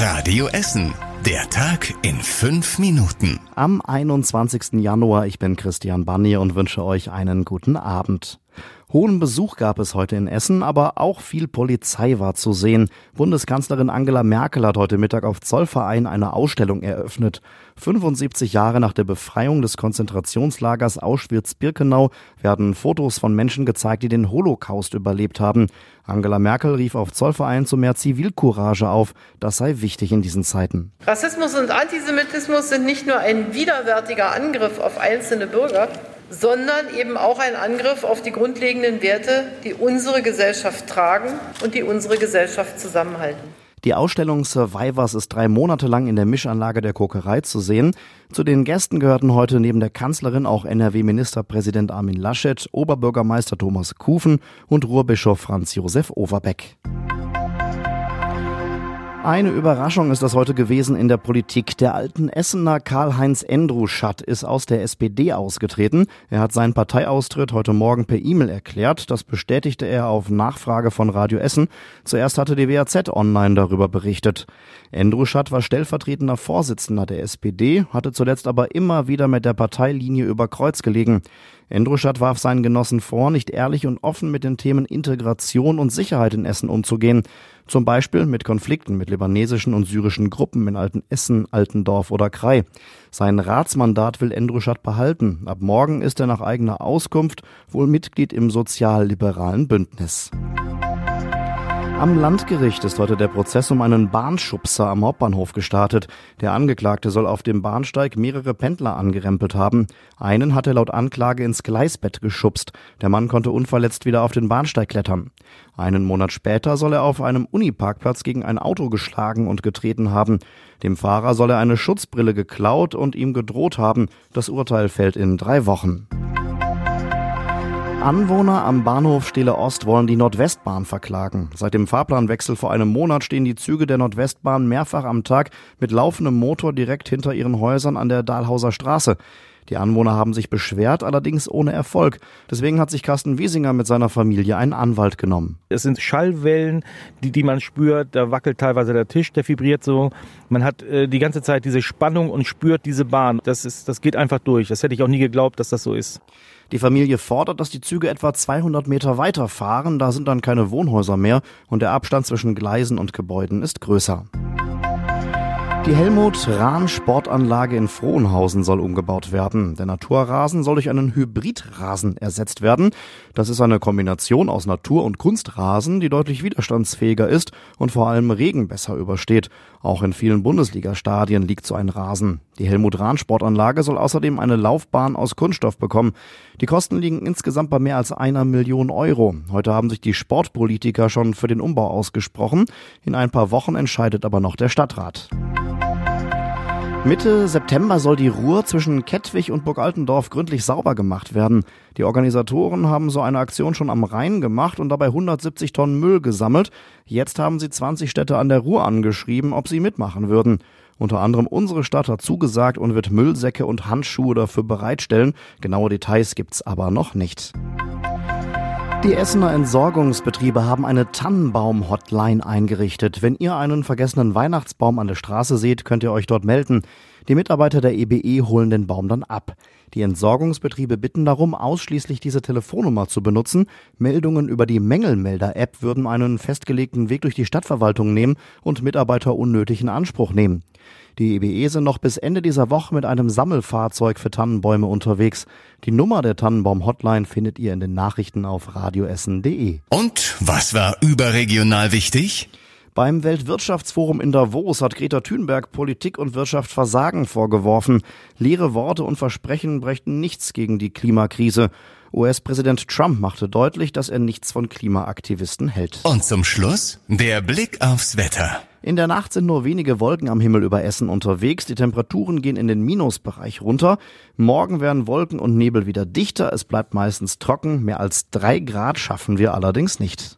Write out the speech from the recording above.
Radio Essen. Der Tag in fünf Minuten. Am 21. Januar, ich bin Christian Banni und wünsche euch einen guten Abend. Hohen Besuch gab es heute in Essen, aber auch viel Polizei war zu sehen. Bundeskanzlerin Angela Merkel hat heute Mittag auf Zollverein eine Ausstellung eröffnet. 75 Jahre nach der Befreiung des Konzentrationslagers Auschwitz-Birkenau werden Fotos von Menschen gezeigt, die den Holocaust überlebt haben. Angela Merkel rief auf Zollverein zu mehr Zivilcourage auf. Das sei wichtig in diesen Zeiten. Rassismus und Antisemitismus sind nicht nur ein widerwärtiger Angriff auf einzelne Bürger, sondern eben auch ein Angriff auf die grundlegenden Werte, die unsere Gesellschaft tragen und die unsere Gesellschaft zusammenhalten. Die Ausstellung Survivors ist drei Monate lang in der Mischanlage der Kokerei zu sehen. Zu den Gästen gehörten heute neben der Kanzlerin auch NRW-Ministerpräsident Armin Laschet, Oberbürgermeister Thomas Kufen und Ruhrbischof Franz Josef Overbeck. Eine Überraschung ist das heute gewesen in der Politik. Der alten Essener Karl-Heinz Endruschat ist aus der SPD ausgetreten. Er hat seinen Parteiaustritt heute Morgen per E-Mail erklärt. Das bestätigte er auf Nachfrage von Radio Essen. Zuerst hatte die WAZ online darüber berichtet. Endruschat war stellvertretender Vorsitzender der SPD, hatte zuletzt aber immer wieder mit der Parteilinie über Kreuz gelegen. Endruschat warf seinen Genossen vor, nicht ehrlich und offen mit den Themen Integration und Sicherheit in Essen umzugehen. Zum Beispiel mit Konflikten mit libanesischen und syrischen Gruppen in Altenessen, Altendorf oder Krai. Sein Ratsmandat will Endruschat behalten. Ab morgen ist er nach eigener Auskunft wohl Mitglied im sozialliberalen Bündnis. Am Landgericht ist heute der Prozess um einen Bahnschubser am Hauptbahnhof gestartet. Der Angeklagte soll auf dem Bahnsteig mehrere Pendler angerempelt haben. Einen hat er laut Anklage ins Gleisbett geschubst. Der Mann konnte unverletzt wieder auf den Bahnsteig klettern. Einen Monat später soll er auf einem Uniparkplatz gegen ein Auto geschlagen und getreten haben. Dem Fahrer soll er eine Schutzbrille geklaut und ihm gedroht haben. Das Urteil fällt in drei Wochen. Anwohner am Bahnhof Stele Ost wollen die Nordwestbahn verklagen. Seit dem Fahrplanwechsel vor einem Monat stehen die Züge der Nordwestbahn mehrfach am Tag mit laufendem Motor direkt hinter ihren Häusern an der Dahlhauser Straße. Die Anwohner haben sich beschwert, allerdings ohne Erfolg. Deswegen hat sich Carsten Wiesinger mit seiner Familie einen Anwalt genommen. Es sind Schallwellen, die, die man spürt. Da wackelt teilweise der Tisch, der vibriert so. Man hat äh, die ganze Zeit diese Spannung und spürt diese Bahn. Das, ist, das geht einfach durch. Das hätte ich auch nie geglaubt, dass das so ist. Die Familie fordert, dass die Züge etwa 200 Meter weiter fahren. Da sind dann keine Wohnhäuser mehr und der Abstand zwischen Gleisen und Gebäuden ist größer. Die Helmut-Rahn-Sportanlage in Frohnhausen soll umgebaut werden. Der Naturrasen soll durch einen Hybridrasen ersetzt werden. Das ist eine Kombination aus Natur- und Kunstrasen, die deutlich widerstandsfähiger ist und vor allem Regen besser übersteht. Auch in vielen Bundesliga-Stadien liegt so ein Rasen. Die Helmut-Rahn-Sportanlage soll außerdem eine Laufbahn aus Kunststoff bekommen. Die Kosten liegen insgesamt bei mehr als einer Million Euro. Heute haben sich die Sportpolitiker schon für den Umbau ausgesprochen. In ein paar Wochen entscheidet aber noch der Stadtrat. Mitte September soll die Ruhr zwischen Kettwig und Burg Altendorf gründlich sauber gemacht werden. Die Organisatoren haben so eine Aktion schon am Rhein gemacht und dabei 170 Tonnen Müll gesammelt. Jetzt haben sie 20 Städte an der Ruhr angeschrieben, ob sie mitmachen würden. Unter anderem unsere Stadt hat zugesagt und wird Müllsäcke und Handschuhe dafür bereitstellen. Genaue Details gibt's aber noch nicht. Die Essener Entsorgungsbetriebe haben eine Tannenbaum-Hotline eingerichtet. Wenn ihr einen vergessenen Weihnachtsbaum an der Straße seht, könnt ihr euch dort melden. Die Mitarbeiter der EBE holen den Baum dann ab. Die Entsorgungsbetriebe bitten darum, ausschließlich diese Telefonnummer zu benutzen. Meldungen über die Mängelmelder-App würden einen festgelegten Weg durch die Stadtverwaltung nehmen und Mitarbeiter unnötig in Anspruch nehmen. Die EBE sind noch bis Ende dieser Woche mit einem Sammelfahrzeug für Tannenbäume unterwegs. Die Nummer der Tannenbaum-Hotline findet ihr in den Nachrichten auf radioessen.de. Und was war überregional wichtig? Beim Weltwirtschaftsforum in Davos hat Greta Thunberg Politik und Wirtschaft Versagen vorgeworfen. Leere Worte und Versprechen brächten nichts gegen die Klimakrise. US-Präsident Trump machte deutlich, dass er nichts von Klimaaktivisten hält. Und zum Schluss der Blick aufs Wetter. In der Nacht sind nur wenige Wolken am Himmel über Essen unterwegs. Die Temperaturen gehen in den Minusbereich runter. Morgen werden Wolken und Nebel wieder dichter. Es bleibt meistens trocken. Mehr als drei Grad schaffen wir allerdings nicht.